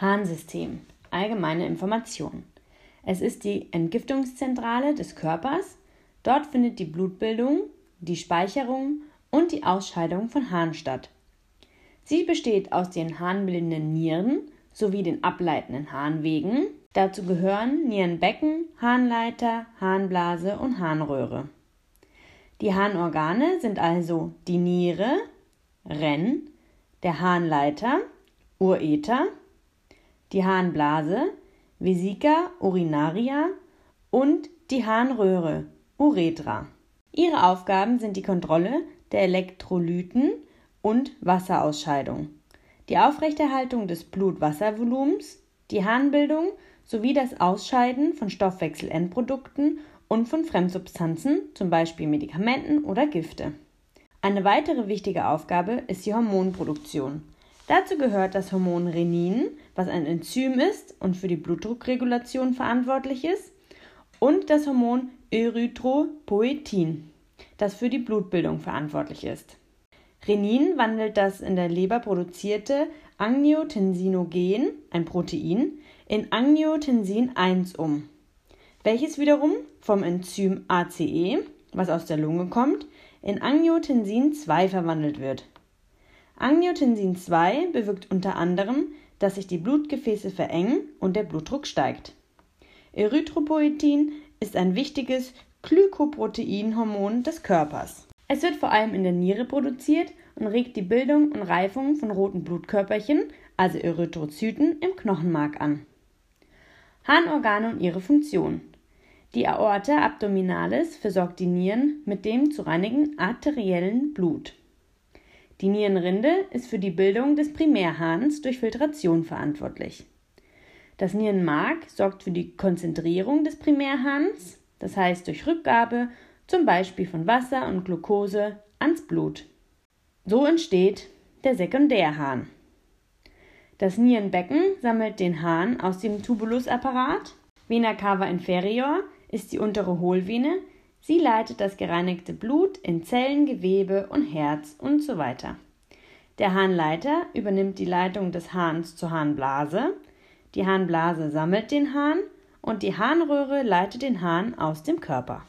Harnsystem. Allgemeine Information. Es ist die Entgiftungszentrale des Körpers. Dort findet die Blutbildung, die Speicherung und die Ausscheidung von Harn statt. Sie besteht aus den harnbildenden Nieren sowie den ableitenden Harnwegen. Dazu gehören Nierenbecken, Harnleiter, Harnblase und Harnröhre. Die Harnorgane sind also die Niere, Renn, der Harnleiter, Ureter, die Harnblase, Vesica urinaria und die Harnröhre, Uretra. Ihre Aufgaben sind die Kontrolle der Elektrolyten und Wasserausscheidung, die Aufrechterhaltung des Blutwasservolumens, die Harnbildung sowie das Ausscheiden von Stoffwechselendprodukten und von Fremdsubstanzen, zum Beispiel Medikamenten oder Gifte. Eine weitere wichtige Aufgabe ist die Hormonproduktion. Dazu gehört das Hormon Renin, was ein Enzym ist und für die Blutdruckregulation verantwortlich ist, und das Hormon Erythropoetin, das für die Blutbildung verantwortlich ist. Renin wandelt das in der Leber produzierte Angiotensinogen, ein Protein, in Angiotensin 1 um welches wiederum vom Enzym ACE, was aus der Lunge kommt, in Angiotensin 2 verwandelt wird. Angiotensin 2 bewirkt unter anderem, dass sich die Blutgefäße verengen und der Blutdruck steigt. Erythropoetin ist ein wichtiges Glykoproteinhormon des Körpers. Es wird vor allem in der Niere produziert und regt die Bildung und Reifung von roten Blutkörperchen, also Erythrozyten, im Knochenmark an. Harnorgane und ihre Funktion. Die Aorta abdominalis versorgt die Nieren mit dem zu reinigen arteriellen Blut. Die Nierenrinde ist für die Bildung des Primärhahns durch Filtration verantwortlich. Das Nierenmark sorgt für die Konzentrierung des Primärhahns, das heißt durch Rückgabe zum Beispiel von Wasser und Glucose ans Blut. So entsteht der Sekundärhahn. Das Nierenbecken sammelt den Hahn aus dem Tubulusapparat, Vena cava inferior ist die untere Hohlvene. Sie leitet das gereinigte Blut in Zellen, Gewebe und Herz und so weiter. Der Harnleiter übernimmt die Leitung des Hahns zur Harnblase. Die Harnblase sammelt den Hahn und die Harnröhre leitet den Hahn aus dem Körper.